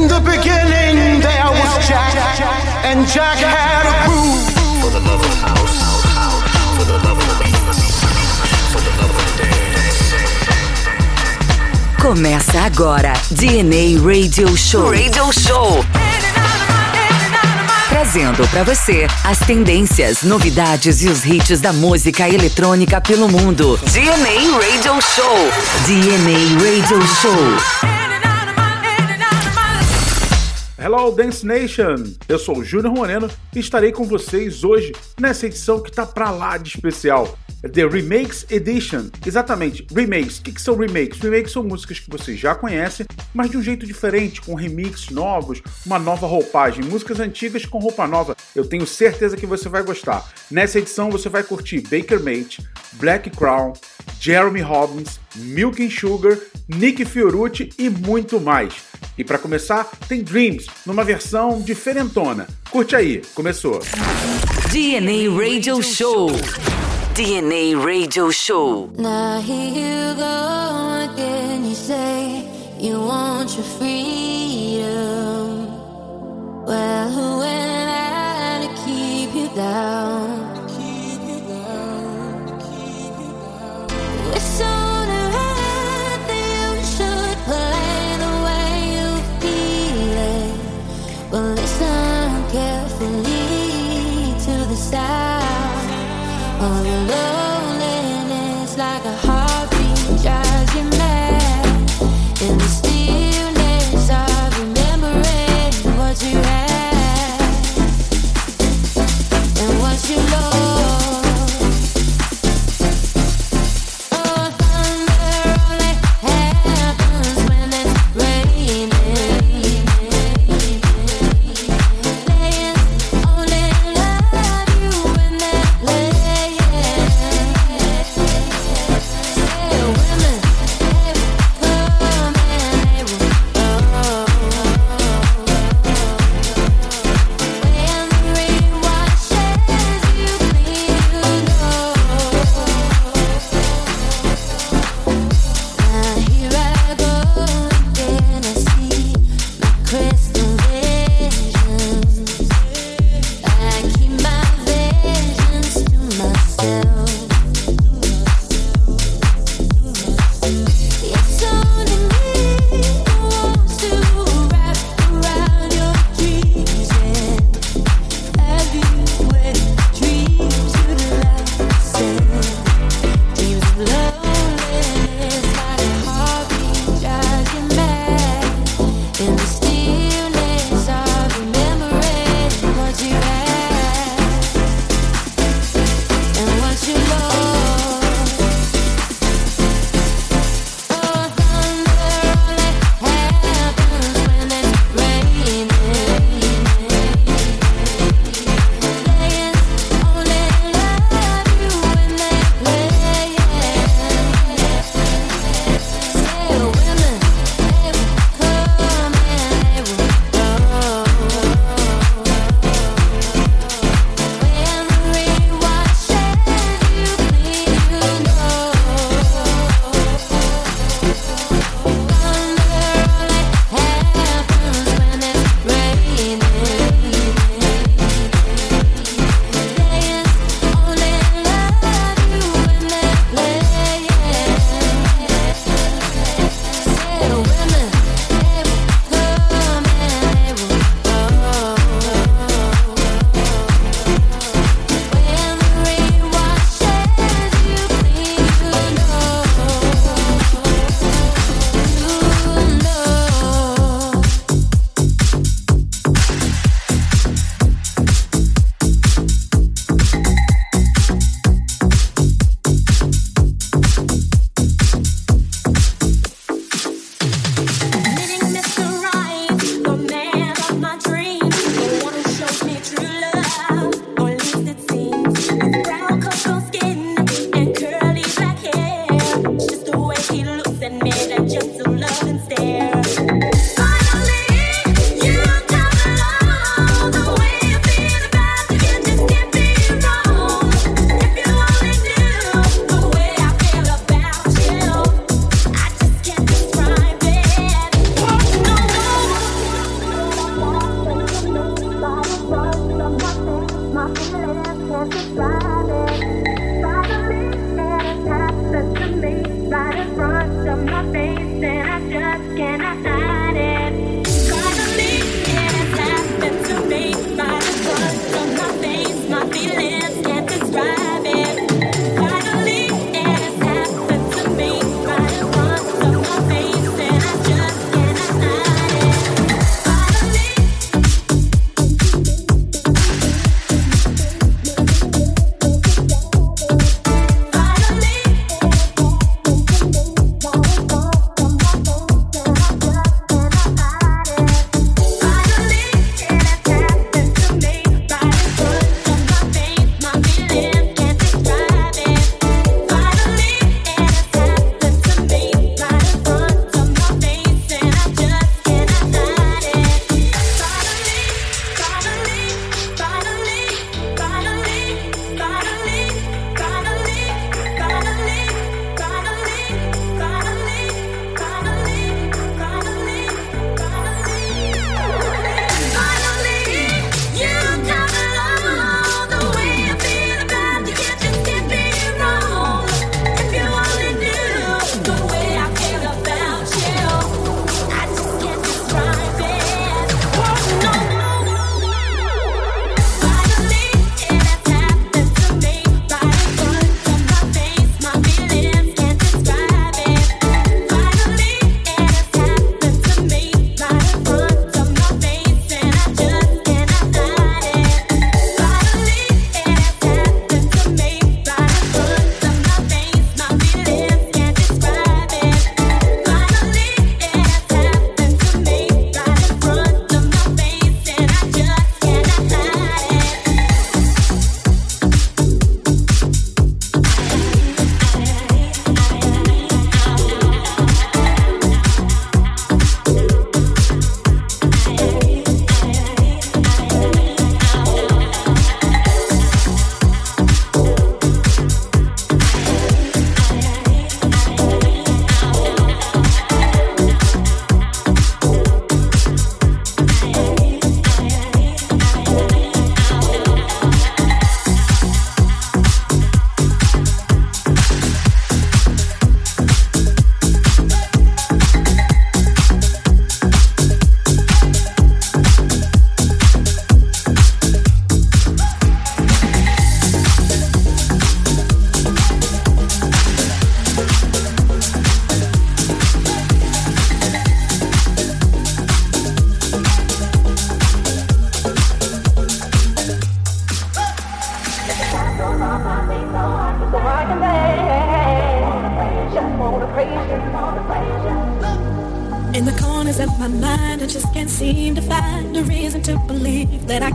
In the beginning, there was Jack, and Jack had a groove. For the love of house, for the love of the for the love of dance. Começa agora DNA Radio Show. Radio Show. Trazendo para você as tendências, novidades e os hits da música eletrônica pelo mundo. DNA Radio Show. DNA Radio Show. Hello Dance Nation! Eu sou o Júnior Moreno e estarei com vocês hoje nessa edição que tá pra lá de especial. The Remakes Edition. Exatamente, remakes. O que, que são remakes? Remakes são músicas que vocês já conhecem, mas de um jeito diferente, com remixes novos, uma nova roupagem, músicas antigas com roupa nova. Eu tenho certeza que você vai gostar. Nessa edição você vai curtir Baker Mate, Black Crown, Jeremy Robbins, Milk and Sugar, Nick Fiorucci e muito mais. E para começar, tem Dreams, numa versão diferentona. Curte aí, começou. DNA Radio Show. DNA Radio Show. Now here you go again. You say you want your freedom. Well, who am I to keep you down? keep you down? It's so you love. little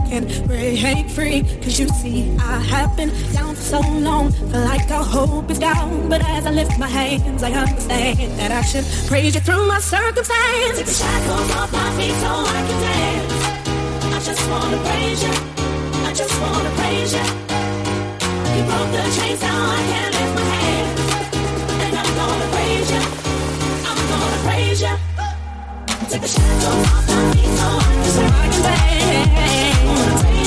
can break free. Cause you see, I have been down for so long, feel like all hope is gone. But as I lift my hands, I understand that I should praise you through my circumstance. Take the shackles off my feet so I can dance. I just wanna praise you. I just wanna praise you. You broke the chains, now I can lift my hands. And I'm gonna praise you. I'm gonna praise you. Take the shackles off my feet so I can, dance.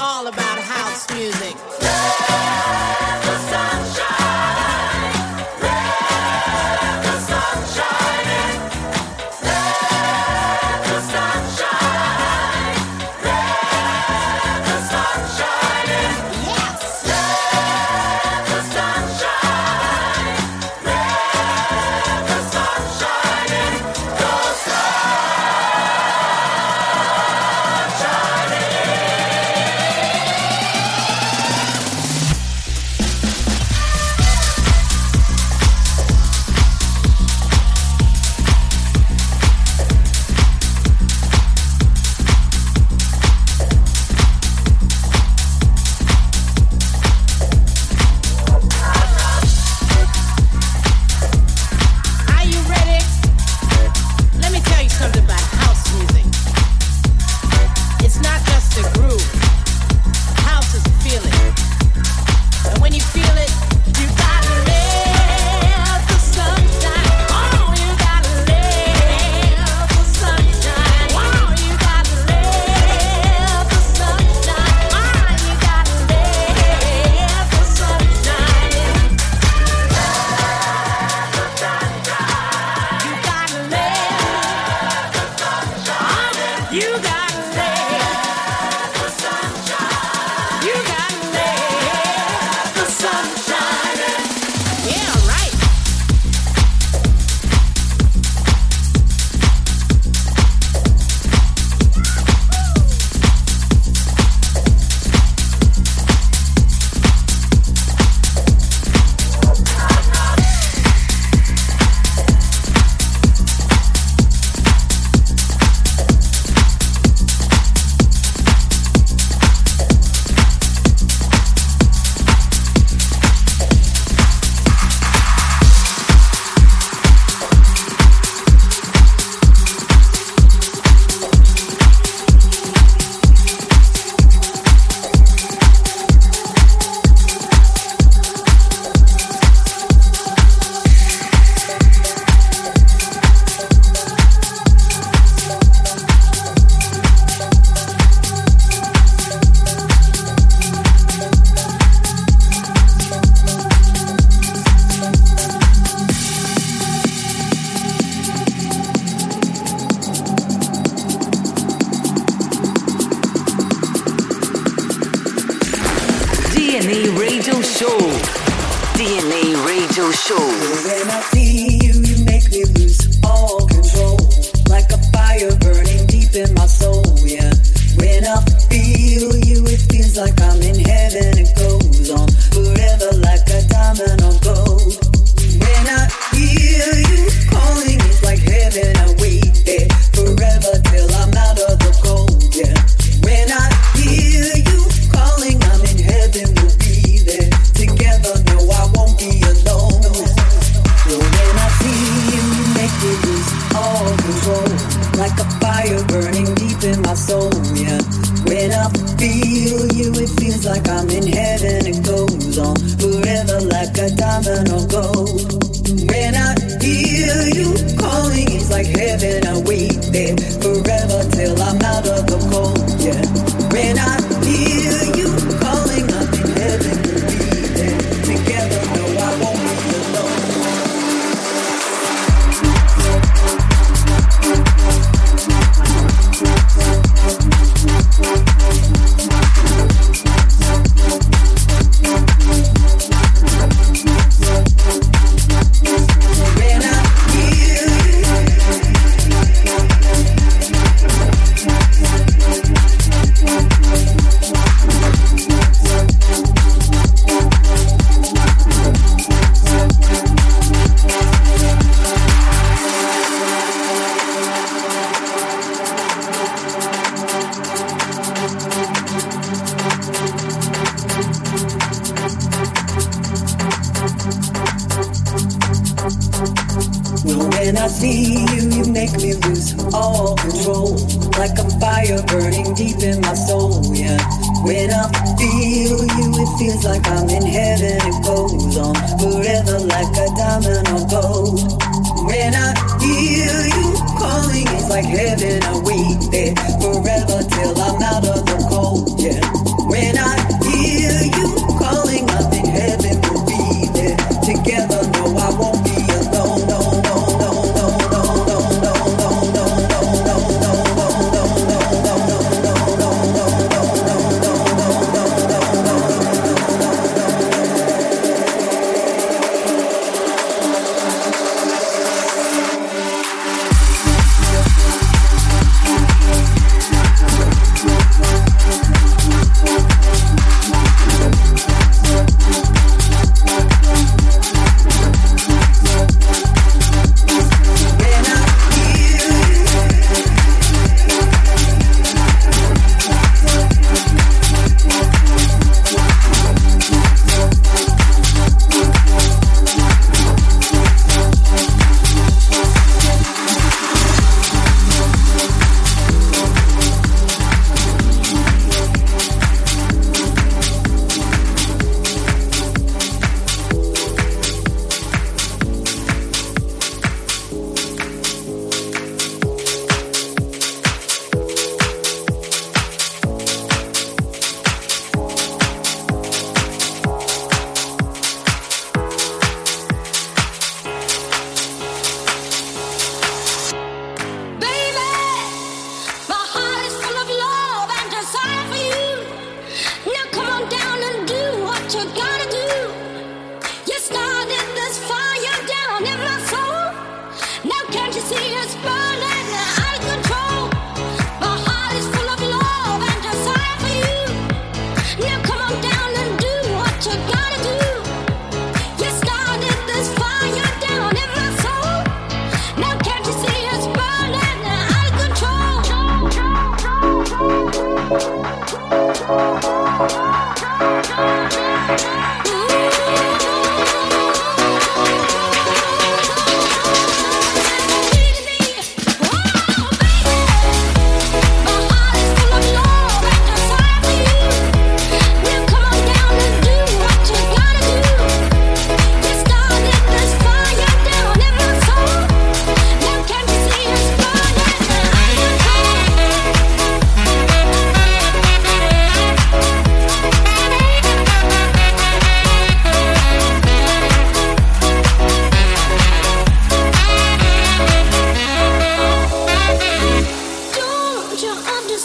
all about house music.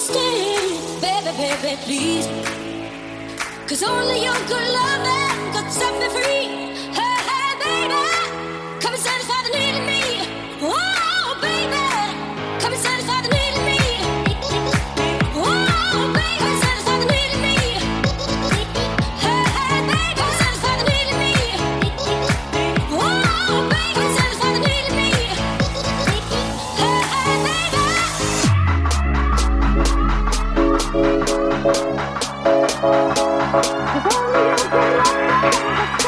stay, baby, baby, please. Cause only your good loving got set me free. Hey, hey, baby. Cause only you can love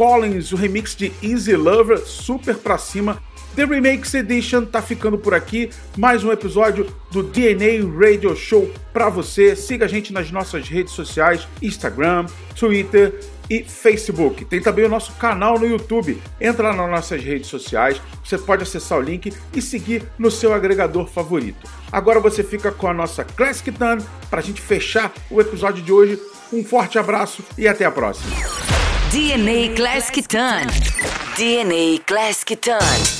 Collins, o remix de Easy Lover, super pra cima. The Remakes Edition tá ficando por aqui. Mais um episódio do DNA Radio Show pra você. Siga a gente nas nossas redes sociais: Instagram, Twitter e Facebook. Tem também o nosso canal no YouTube. Entra nas nossas redes sociais, você pode acessar o link e seguir no seu agregador favorito. Agora você fica com a nossa Classic Tan para a gente fechar o episódio de hoje. Um forte abraço e até a próxima. DNA Classic Tan. DNA Classic Tan.